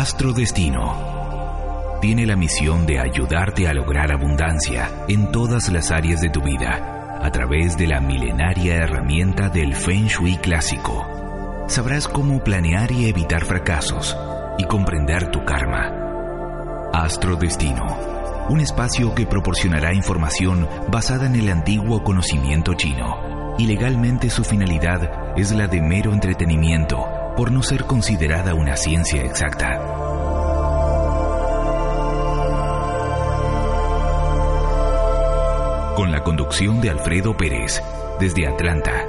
Astrodestino tiene la misión de ayudarte a lograr abundancia en todas las áreas de tu vida a través de la milenaria herramienta del Feng Shui clásico. Sabrás cómo planear y evitar fracasos y comprender tu karma. Astrodestino, un espacio que proporcionará información basada en el antiguo conocimiento chino y legalmente su finalidad es la de mero entretenimiento por no ser considerada una ciencia exacta. Con la conducción de Alfredo Pérez, desde Atlanta.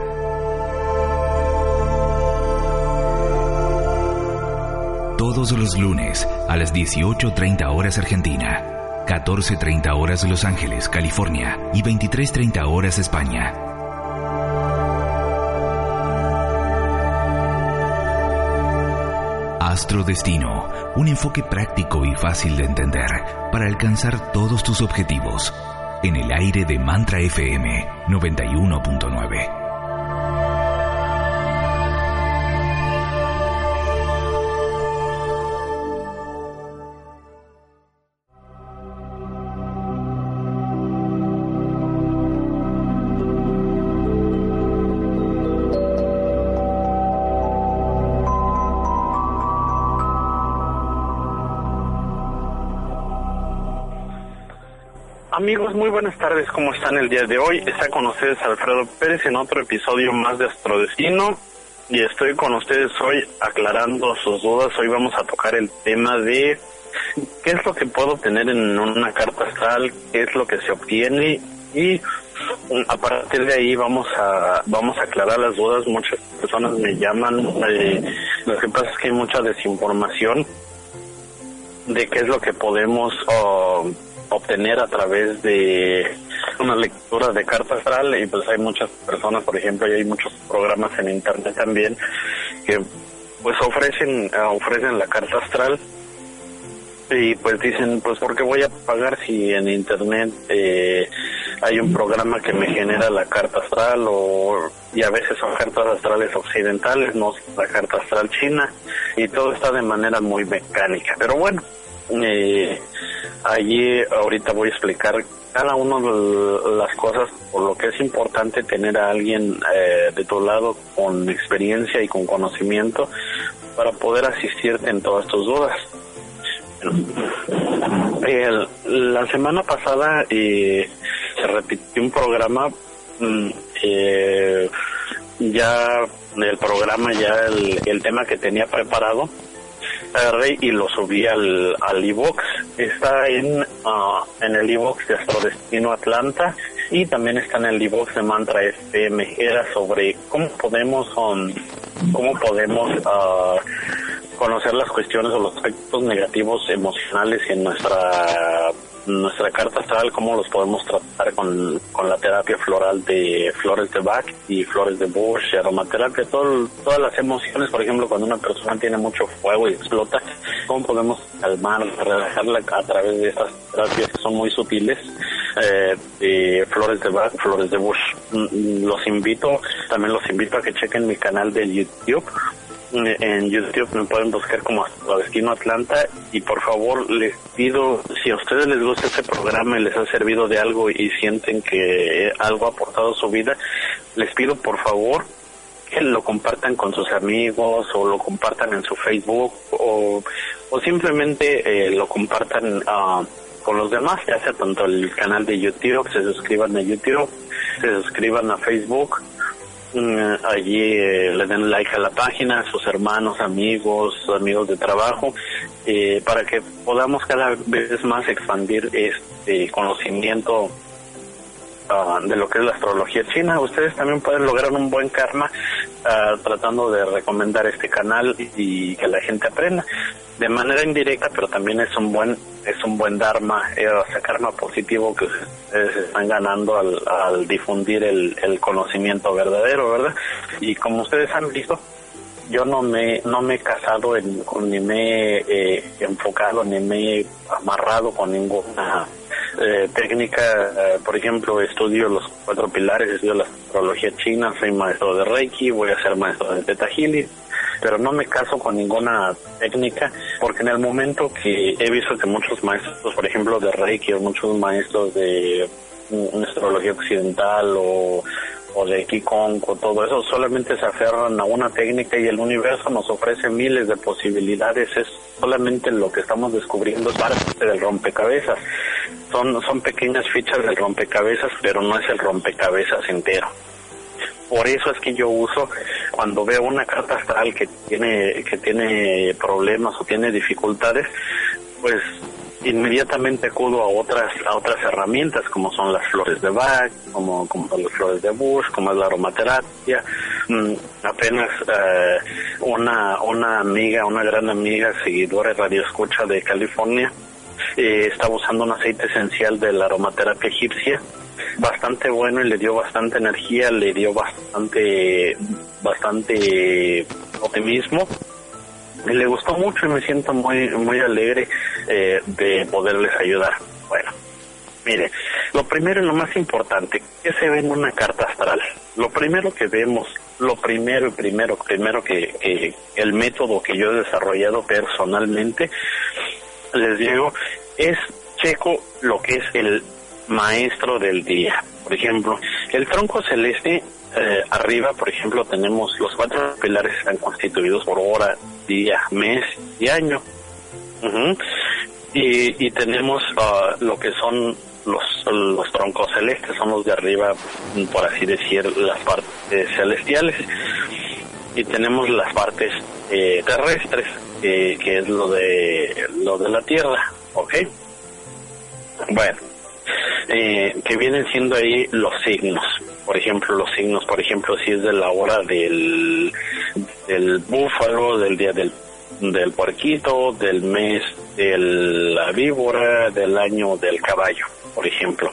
Todos los lunes a las 18.30 horas Argentina, 14.30 horas Los Ángeles, California y 23.30 horas España. Astrodestino, un enfoque práctico y fácil de entender para alcanzar todos tus objetivos. En el aire de Mantra FM 91.9. Amigos, muy buenas tardes, ¿cómo están el día de hoy? Está con ustedes Alfredo Pérez en otro episodio más de Astrodestino y estoy con ustedes hoy aclarando sus dudas. Hoy vamos a tocar el tema de qué es lo que puedo tener en una carta astral, qué es lo que se obtiene y a partir de ahí vamos a vamos a aclarar las dudas. Muchas personas me llaman, eh, lo que pasa es que hay mucha desinformación de qué es lo que podemos obtener a través de una lectura de carta astral y pues hay muchas personas, por ejemplo, y hay muchos programas en internet también que pues ofrecen ofrecen la carta astral. Y pues dicen pues por qué voy a pagar si en internet eh, hay un programa que me genera la carta astral o y a veces son cartas astrales occidentales no la carta astral china y todo está de manera muy mecánica. Pero bueno eh, allí ahorita voy a explicar cada una de las cosas por lo que es importante tener a alguien eh, de tu lado con experiencia y con conocimiento para poder asistirte en todas tus dudas. la semana pasada eh, se repitió un programa, mm, eh, ya el programa, ya el, el tema que tenía preparado, Rey y lo subí al, al iVox. Está en, uh, en el iVox de Astrodestino Atlanta y también está en el iVox de Mantra FM. Era sobre cómo podemos, um, cómo podemos uh, conocer las cuestiones o los aspectos negativos emocionales en nuestra nuestra carta astral, cómo los podemos tratar con, con la terapia floral de flores de Bach y flores de Bush, aromaterapia, todo, todas las emociones, por ejemplo, cuando una persona tiene mucho fuego y explota, cómo podemos calmar, relajarla a través de estas terapias que son muy sutiles, eh, flores de Bach, flores de Bush. Mm, los invito, también los invito a que chequen mi canal de YouTube en YouTube me pueden buscar como Destino Atlanta y por favor les pido si a ustedes les gusta este programa y les ha servido de algo y sienten que algo ha aportado su vida les pido por favor que lo compartan con sus amigos o lo compartan en su Facebook o, o simplemente eh, lo compartan uh, con los demás, ya sea tanto el canal de YouTube, se suscriban a YouTube, se suscriban a Facebook allí eh, le den like a la página, sus hermanos, amigos, amigos de trabajo, eh, para que podamos cada vez más expandir este conocimiento ah, de lo que es la astrología china. Ustedes también pueden lograr un buen karma ah, tratando de recomendar este canal y que la gente aprenda de manera indirecta, pero también es un buen es un buen dharma, eh, o sea, karma positivo que ustedes están ganando al, difundir el, el, conocimiento verdadero, ¿verdad? Y como ustedes han visto, yo no me no me he casado en, ni me he eh, enfocado ni me he amarrado con ninguna eh, técnica, eh, por ejemplo, estudio los cuatro pilares, estudio la astrología china, soy maestro de Reiki, voy a ser maestro de Teta pero no me caso con ninguna técnica porque en el momento que he visto que muchos maestros, por ejemplo, de Reiki o muchos maestros de astrología occidental o, o de Qigong o todo eso, solamente se aferran a una técnica y el universo nos ofrece miles de posibilidades. Es solamente lo que estamos descubriendo es parte del rompecabezas. Son, son pequeñas fichas del rompecabezas, pero no es el rompecabezas entero. Por eso es que yo uso cuando veo una carta astral que tiene que tiene problemas o tiene dificultades, pues inmediatamente acudo a otras a otras herramientas como son las flores de Bach, como, como las flores de Bush, como es la aromaterapia. Mm, apenas eh, una una amiga, una gran amiga, seguidora de Radio Escucha de California, eh, estaba usando un aceite esencial de la aromaterapia egipcia bastante bueno y le dio bastante energía, le dio bastante bastante optimismo le gustó mucho y me siento muy muy alegre eh, de poderles ayudar. Bueno, mire, lo primero y lo más importante, ¿qué se ve en una carta astral? Lo primero que vemos, lo primero y primero, primero que, que el método que yo he desarrollado personalmente, les digo, es checo lo que es el maestro del día. Por ejemplo, el tronco celeste eh, arriba, por ejemplo, tenemos los cuatro pilares están constituidos por hora, día, mes y año. y, y, tenemos ah, lo que son los, los troncos celestes, son los de arriba, por así decir, las partes celestiales. Y tenemos las partes eh, terrestres, que es lo de, lo de la Tierra, ¿ok? Bueno, eh, que vienen siendo ahí los signos por ejemplo, los signos, por ejemplo, si es de la hora del, del búfalo, del día del, del puerquito, del mes de la víbora, del año del caballo, por ejemplo.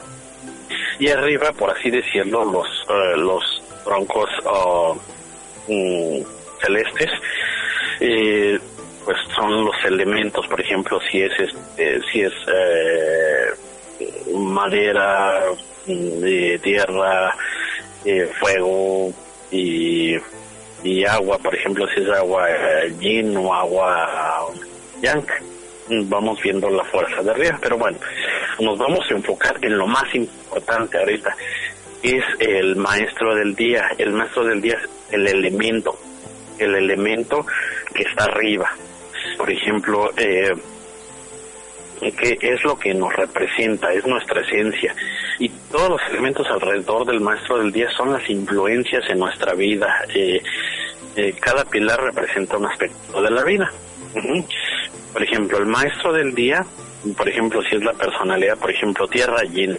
Y arriba, por así decirlo, los, uh, los troncos uh, mm, celestes, eh, pues son los elementos, por ejemplo, si es, este, si es eh, madera, de tierra, eh, fuego y, y agua, por ejemplo, si es agua yin o agua yang, vamos viendo la fuerza de arriba, pero bueno, nos vamos a enfocar en lo más importante ahorita, es el maestro del día, el maestro del día es el elemento, el elemento que está arriba. Por ejemplo, eh, que es lo que nos representa, es nuestra esencia. Y todos los elementos alrededor del maestro del día son las influencias en nuestra vida. Eh, eh, cada pilar representa un aspecto de la vida. Por ejemplo, el maestro del día, por ejemplo, si es la personalidad, por ejemplo, Tierra Yin,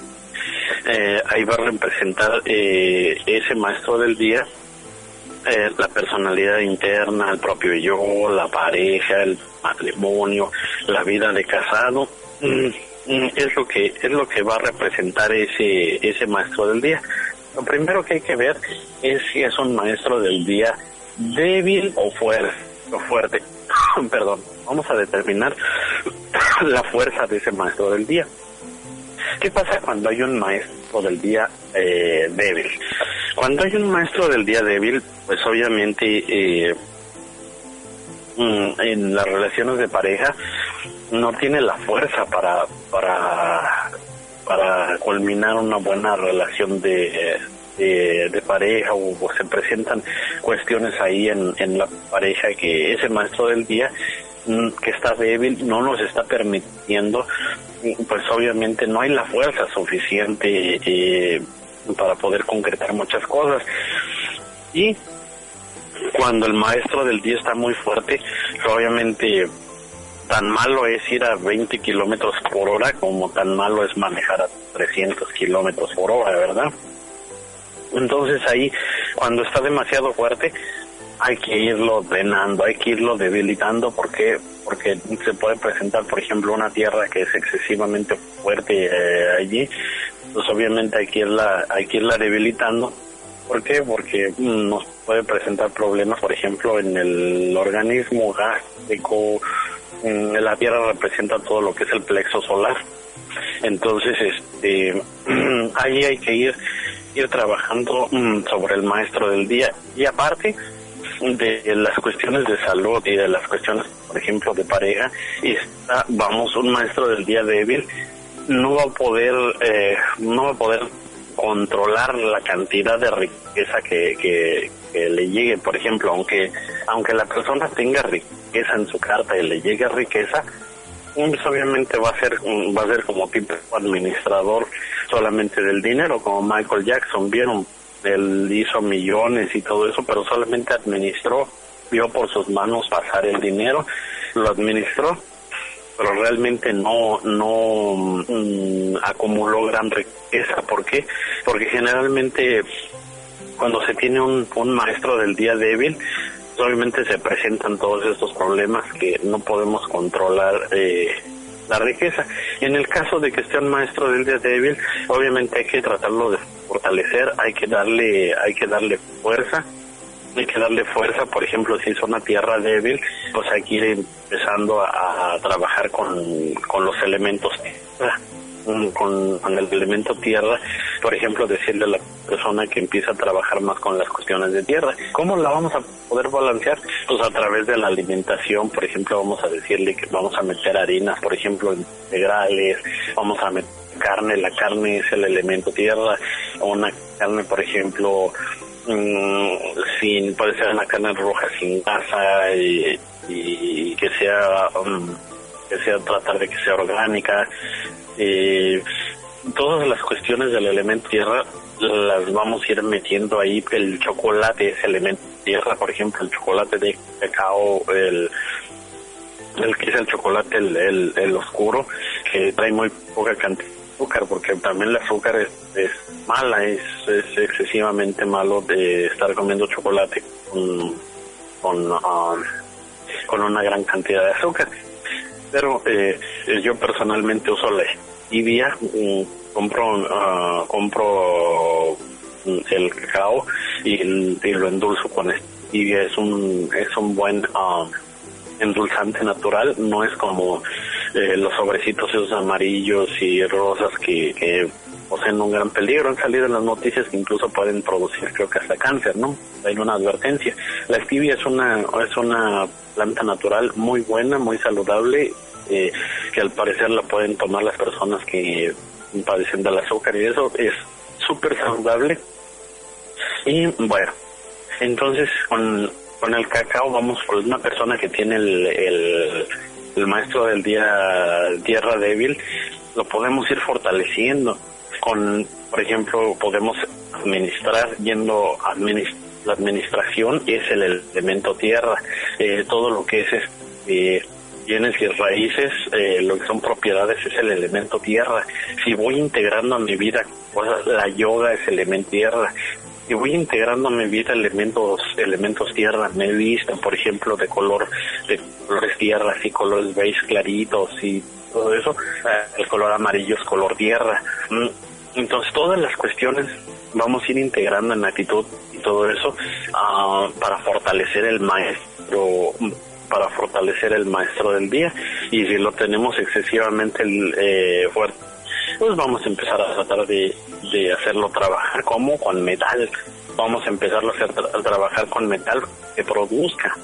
eh, ahí va a representar ese maestro del día la personalidad interna, el propio yo, la pareja, el matrimonio, la vida de casado, mm, mm, es lo que es lo que va a representar ese ese maestro del día. Lo primero que hay que ver es si es un maestro del día débil o fuerte, o fuerte. Perdón, vamos a determinar la fuerza de ese maestro del día. ¿Qué pasa cuando hay un maestro del día eh, débil? Cuando hay un maestro del día débil, pues obviamente eh, mm, en las relaciones de pareja no tiene la fuerza para para para culminar una buena relación de, de, pareja o, se presentan cuestiones ahí en, en la pareja que ese maestro del día mm, que está débil no nos está permitiendo pues obviamente no hay la fuerza suficiente eh, para poder concretar muchas cosas y cuando el maestro del día está muy fuerte obviamente tan malo es ir a 20 kilómetros por hora como tan malo es manejar a 300 kilómetros por hora, ¿verdad? Entonces ahí, cuando está demasiado fuerte, hay que irlo drenando, hay que irlo debilitando, porque porque se puede presentar, por ejemplo, una tierra que es excesivamente fuerte eh, allí, pues obviamente hay que irla, hay que irla debilitando. ¿Por qué? Porque mm, nos puede presentar problemas, por ejemplo, en el organismo gástrico, Mm, la Tierra representa todo lo que es el plexo solar. Entonces, este, ahí hay que ir, ir trabajando mm, sobre el maestro del día. Y aparte, de las cuestiones de salud y de las cuestiones, por ejemplo, de pareja, y está, vamos, un maestro del día débil no va a poder, eh, no va a poder controlar la cantidad de riqueza que, que, le llegue, por ejemplo, aunque aunque la persona tenga riqueza en su carta y le llegue riqueza, pues obviamente va a ser va a ser como tipo administrador solamente del dinero, como Michael Jackson, vieron, él hizo millones y todo eso, pero solamente administró, vio por sus manos pasar el dinero, lo administró pero realmente no no mm, acumuló gran riqueza. ¿Por qué? Porque generalmente cuando se tiene un, un maestro del día débil, obviamente se presentan todos estos problemas que no podemos controlar eh, la riqueza. En el caso de que esté un maestro del día débil, obviamente hay que tratarlo de fortalecer, hay que darle, hay que darle fuerza hay que darle fuerza, por ejemplo, si es una tierra débil, pues hay que ir empezando a, trabajar con, con los elementos tierra, con, con, el elemento tierra, por ejemplo, decirle a la persona que empieza a trabajar más con las cuestiones de tierra. ¿Cómo la vamos a poder balancear? Pues a través de la alimentación, por ejemplo, vamos a decirle que vamos a meter harinas, por ejemplo, integrales, vamos a meter carne, la carne es el elemento tierra, una carne, por ejemplo, Mm, sin puede ser una carne roja sin grasa y, que sea um, que sea tratar de que sea orgánica. Todas las cuestiones del elemento tierra las vamos a ir metiendo ahí. El chocolate es elemento tierra por ejemplo el chocolate de cacao el el que es el chocolate el, el oscuro que trae muy poca cantidad azúcar, porque también el azúcar es, mala, es, excesivamente malo de estar comiendo chocolate con, con, um, con una gran cantidad de azúcar. Pero eh, yo personalmente uso la stevia, mm, compro, uh, compro el cacao y, lo endulzo con stevia, es un, es un buen um, endulzante natural, no es como eh, los sobrecitos esos amarillos y rosas que, poseen un gran peligro. Han salido en las noticias que incluso pueden producir, creo que hasta cáncer, ¿no? Hay una advertencia. La stevia es una, es una planta natural muy buena, muy saludable, eh, que al parecer la pueden tomar las personas que padecen del azúcar y eso es súper saludable. Y bueno, entonces con, con el cacao vamos por una persona que tiene el el maestro del día tierra débil, lo podemos ir fortaleciendo. Con, por ejemplo, podemos administrar yendo a la administración es el elemento tierra, eh, todo lo que es este, bienes y raíces, eh, lo que son propiedades es el elemento tierra. Si voy integrando a mi vida la yoga es el elemento tierra, y voy integrando a mi vida elementos elementos tierra me he visto por ejemplo de color de colores tierra y colores beige claritos y todo eso eh, el color amarillo es color tierra. Mm, entonces todas las cuestiones vamos a ir integrando en actitud y todo eso ah, para fortalecer el maestro para fortalecer el maestro del día. Y si lo tenemos excesivamente eh, fuerte pues vamos a empezar a tratar de, de hacerlo trabajar. Como con metal. Vamos a empezar a, hacer, a trabajar con metal que produzca,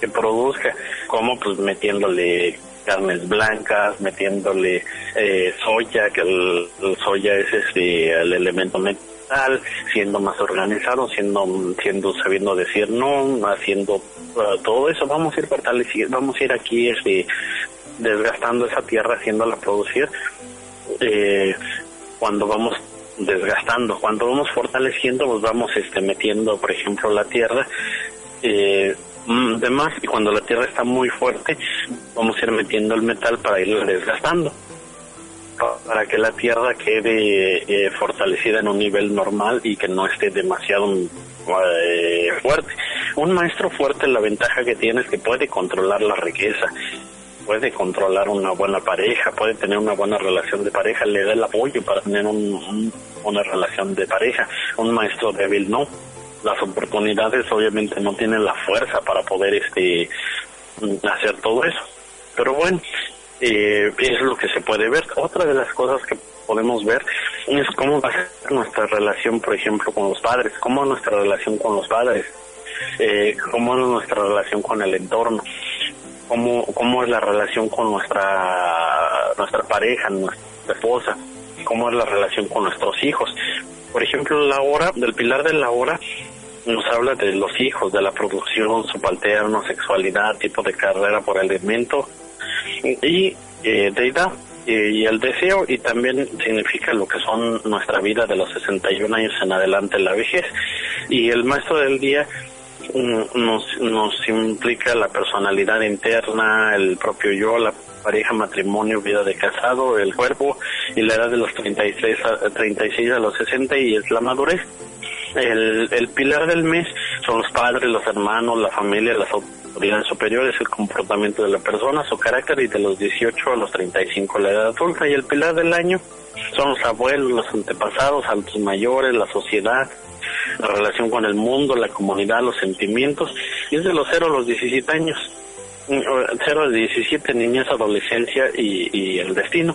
que produzca, como pues metiéndole carnes blancas, metiéndole eh, soya, que el, soya es este, el elemento metal, siendo más organizado, siendo, siendo sabiendo decir no, haciendo uh, todo eso, vamos a ir fortaleciendo, vamos a ir aquí este, desgastando esa tierra, haciéndola producir eh, cuando vamos desgastando, cuando vamos fortaleciendo, pues vamos este, metiendo, por ejemplo, la tierra. Eh, mm, de más y cuando la tierra está muy fuerte vamos a ir metiendo el metal para irlo desgastando para que la tierra quede eh, fortalecida en un nivel normal y que no esté demasiado eh, fuerte. Un maestro fuerte la ventaja que tiene es que puede controlar la riqueza puede controlar una buena pareja, puede tener una buena relación de pareja, le da el apoyo para tener una relación de pareja. Un maestro débil no. Las oportunidades obviamente no tienen la fuerza para poder este hacer todo eso. Pero bueno, eh, es lo que se puede ver. Otra de las cosas que podemos ver es cómo va a ser nuestra relación, por ejemplo, con los padres, cómo nuestra relación con los padres eh, cómo es nuestra relación con el entorno, cómo, cómo es la relación con nuestra, nuestra pareja, nuestra esposa, cómo es la relación con nuestros hijos. Por ejemplo, la hora, del pilar de la hora, nos habla de los hijos, de la producción subalterna, sexualidad, tipo de carrera por alimento y eh, deidad y el deseo y también significa lo que son nuestra vida de los 61 años en adelante la vejez y el maestro del día nos, nos implica la personalidad interna, el propio yo, la pareja, matrimonio, vida de casado, el cuerpo y la edad de los 36 a, 36 a los 60 y es la madurez. El, el pilar del mes son los padres, los hermanos, la familia, las autoridades superiores, el comportamiento de la persona, su carácter y de los 18 a los 35 la edad adulta. Y el pilar del año son los abuelos, los antepasados, altos mayores, la sociedad, la relación con el mundo, la comunidad, los sentimientos. Y es de los 0 a los 17 años. 0 a 17, niñez, adolescencia y, el destino.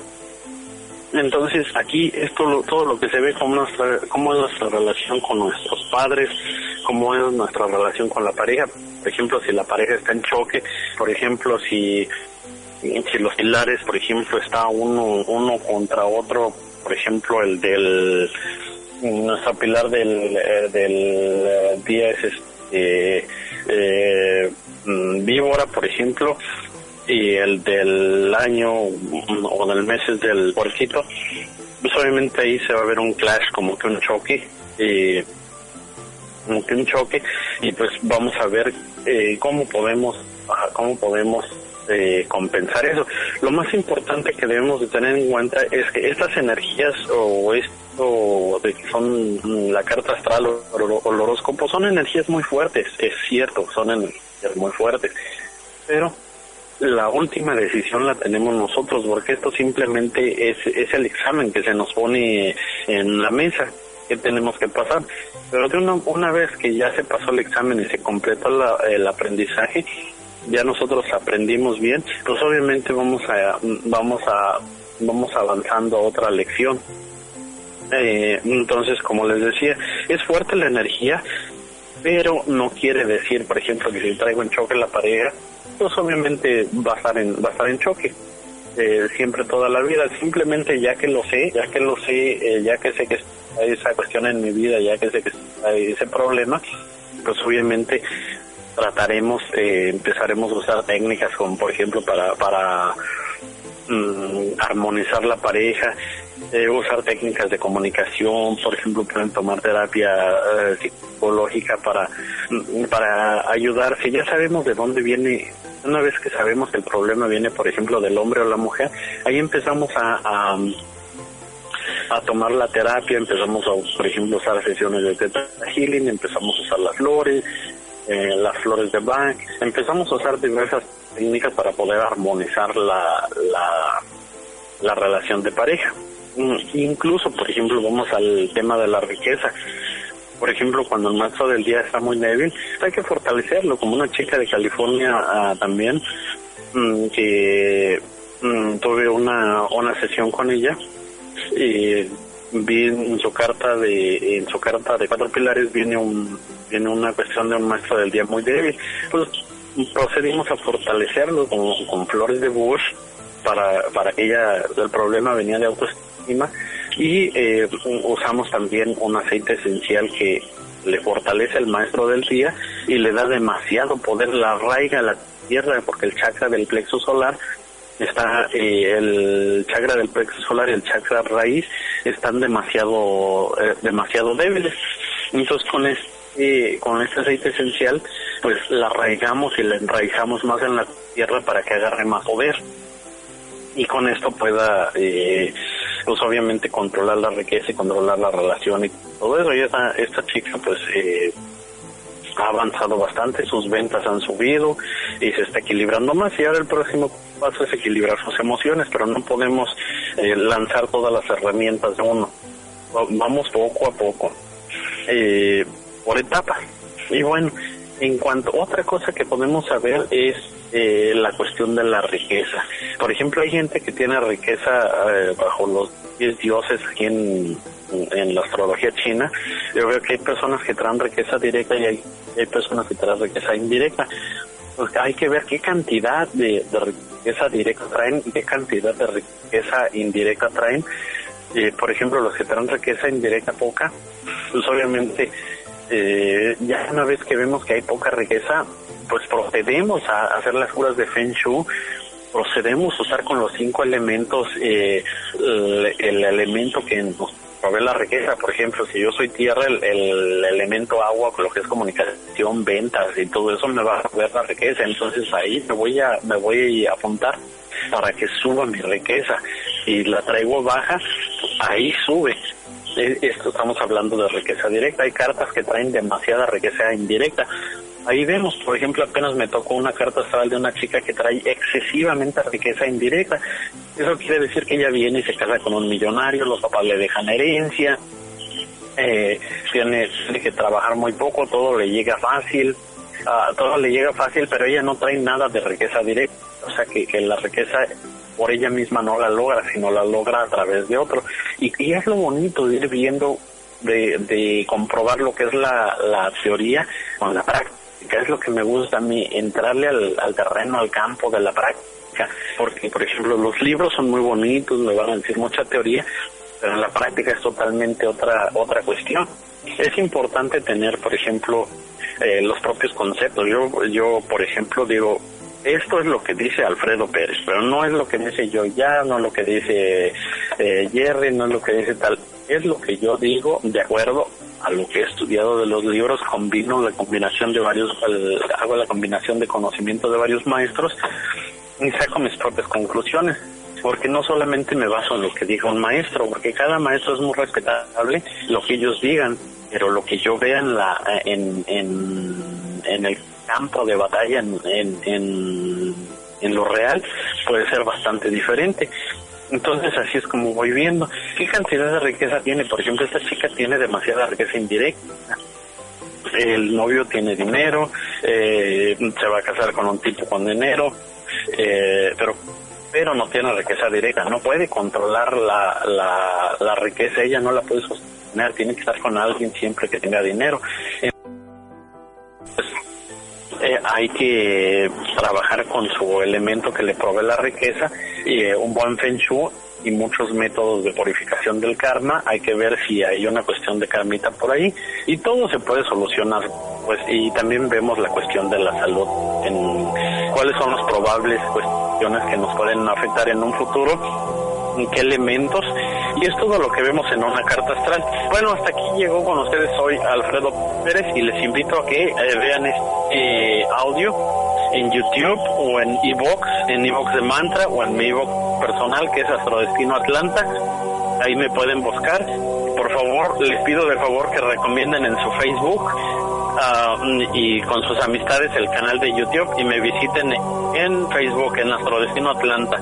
Entonces aquí esto todo lo que se ve como nuestra cómo es nuestra relación con nuestros padres, cómo es nuestra relación con la pareja, por ejemplo si la pareja está en choque, por ejemplo si si los pilares, por ejemplo, está uno uno contra otro, por ejemplo el del nuestro pilar del eh, del día es este eh, mm, víbora, por ejemplo, y el del año o del mes es del puerquito, pues obviamente ahí se va a ver un clash, como que un choque, y como que un choque, y pues vamos a ver eh, cómo podemos, cómo podemos eh, compensar eso. Lo más importante que debemos de tener en cuenta es que estas energías o esto de que son la carta astral o, o el horóscopo son energías muy fuertes, es cierto, son energías muy fuertes, pero la última decisión la tenemos nosotros, porque esto simplemente es, es el examen que se nos pone en la mesa que tenemos que pasar. Pero de una, una vez que ya se pasó el examen y se completó la, el aprendizaje, ya nosotros aprendimos bien, pues obviamente vamos a vamos a vamos avanzando a otra lección. Eh, entonces, como les decía, es fuerte la energía, pero no quiere decir, por ejemplo, que si traigo en choque la pareja, pues obviamente va a estar en, va a estar en choque. Eh, siempre toda la vida, simplemente ya que lo sé, ya que lo sé, eh, ya que sé que hay esa cuestión en mi vida, ya que sé que hay ese problema, pues obviamente trataremos, eh, empezaremos a usar técnicas como por ejemplo para, para mm, armonizar la pareja, eh, usar técnicas de comunicación, por ejemplo, pueden tomar terapia eh, psicológica para, para ayudar. Si ya sabemos de dónde viene, una vez que sabemos que el problema viene, por ejemplo, del hombre o la mujer, ahí empezamos a, a, tomar la terapia, empezamos a, por ejemplo, usar sesiones de Theta Healing, empezamos a usar las flores, eh, las flores de Bach, empezamos a usar diversas técnicas para poder armonizar la, la, la relación de pareja. Incluso, por ejemplo, vamos al tema de la riqueza. Por ejemplo, cuando el maestro del día está muy débil, hay que fortalecerlo, como una chica de California ah, también, mm, que mm, tuve una, una sesión con ella y vi en su carta de en su carta de cuatro pilares viene un una cuestión de un maestro del día muy débil pues procedimos a fortalecerlo con, con flores de bush para para que ella el problema venía de autoestima y eh, usamos también un aceite esencial que le fortalece el maestro del día y le da demasiado poder la arraiga a la tierra porque el chakra del plexo solar está eh, el chakra del plexo solar y el chakra raíz están demasiado eh, demasiado débiles. Entonces con este con este aceite esencial pues la arraigamos y la enraizamos más en la tierra para que agarre más poder. Y con esto pueda eh, pues obviamente controlar la riqueza y controlar la relación y todo eso y esta, esta chica pues eh, ha avanzado bastante, sus ventas han subido y se está equilibrando más y ahora el próximo paso es equilibrar sus emociones, pero no podemos eh, lanzar todas las herramientas de uno. Vamos poco a poco, eh, por etapas. Y bueno, en cuanto otra cosa que podemos saber es eh, la cuestión de la riqueza. Por ejemplo, hay gente que tiene riqueza eh, bajo los 10 dioses aquí en, en la astrología china. Yo veo que hay personas que traen riqueza directa y hay, hay personas que traen riqueza indirecta. Pues hay que ver qué cantidad de, riqueza directa traen y qué cantidad de riqueza indirecta traen. Eh, por ejemplo, los que traen riqueza indirecta poca, pues obviamente eh, ya una vez que vemos que hay poca riqueza, pues procedemos a hacer las curas de Feng Shui, procedemos a usar con los cinco elementos eh, el, elemento que nos provee la riqueza. Por ejemplo, si yo soy tierra, el, elemento agua, lo que es comunicación, ventas y todo eso me va a proveer la riqueza. Entonces ahí me voy a, me voy a apuntar para que suba mi riqueza. Si la traigo baja, ahí sube. Esto estamos hablando de riqueza directa. Hay cartas que traen demasiada riqueza indirecta. Ahí vemos, por ejemplo, apenas me tocó una carta astral de una chica que trae excesivamente riqueza indirecta. Eso quiere decir que ella viene y se casa con un millonario, los papás le dejan herencia, eh, tiene, que trabajar muy poco, todo le llega fácil, uh, todo le llega fácil, pero ella no trae nada de riqueza directa. O sea, que, la riqueza por ella misma no la logra, sino la logra a través de otro. Y, y es lo bonito de ir viendo, de, de comprobar lo que es la, la teoría con la práctica es lo que me gusta a mí, entrarle al, terreno, al campo de la práctica, porque por ejemplo los libros son muy bonitos, me van a decir mucha teoría, pero en la práctica es totalmente otra otra cuestión. Es importante tener, por ejemplo, eh, los propios conceptos. Yo, yo, por ejemplo, digo, esto es lo que dice Alfredo Pérez, pero no es lo que dice yo ya, no es lo que dice eh, Jerry, no es lo que dice tal, es lo que yo digo de acuerdo lo que he estudiado de los libros, combino la combinación de varios, hago la combinación de conocimiento de varios maestros y saco mis propias conclusiones. Porque no solamente me baso en lo que diga un maestro, porque cada maestro es muy respetable lo que ellos digan, pero lo que yo vea en, la, en, en el campo de batalla, en, en, en lo real, puede ser bastante diferente. Entonces así es como voy viendo. ¿Qué cantidad de riqueza tiene? Por ejemplo, esta chica tiene demasiada riqueza indirecta. El novio tiene dinero, eh, se va a casar con un tipo con dinero, eh, pero pero no tiene riqueza directa, no puede controlar la, la, la riqueza, ella no la puede sostener, tiene que estar con alguien siempre que tenga dinero. Hay que trabajar con su elemento que le provee la riqueza eh, un buen feng shui y muchos métodos de purificación del karma. Hay que ver si hay una cuestión de karmita por ahí y todo se puede solucionar. Pues y también vemos la cuestión de la salud, en cuáles son las probables cuestiones que nos pueden afectar en un futuro, qué elementos y es todo lo que vemos en una carta astral. Bueno, hasta aquí llegó con ustedes hoy Alfredo Pérez y les invito a que eh, vean este audio en YouTube o en Evox, en Evox de Mantra o en mi Evox personal que es Astrodestino Atlanta. Ahí me pueden buscar. Por favor, les pido de favor que recomienden en su Facebook ah, y con sus amistades el canal de YouTube y me visiten en Facebook en Astrodestino Atlanta.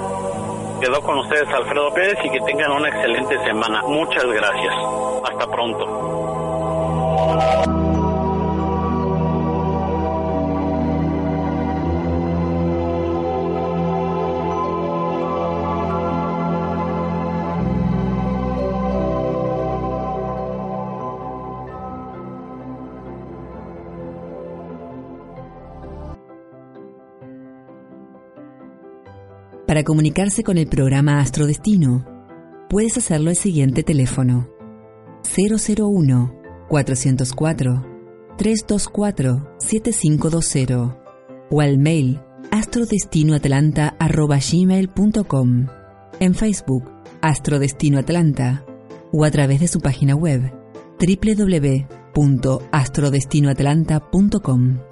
Quedó con ustedes Alfredo Pérez y que tengan una excelente semana. Muchas gracias. Hasta pronto. Para comunicarse con el programa Astrodestino, puedes hacerlo al siguiente teléfono 001 404 324 7520 o al mail astrodestinoatlanta.gmail.com en Facebook Astrodestino Atlanta o a través de su página web www.astrodestinoatlanta.com.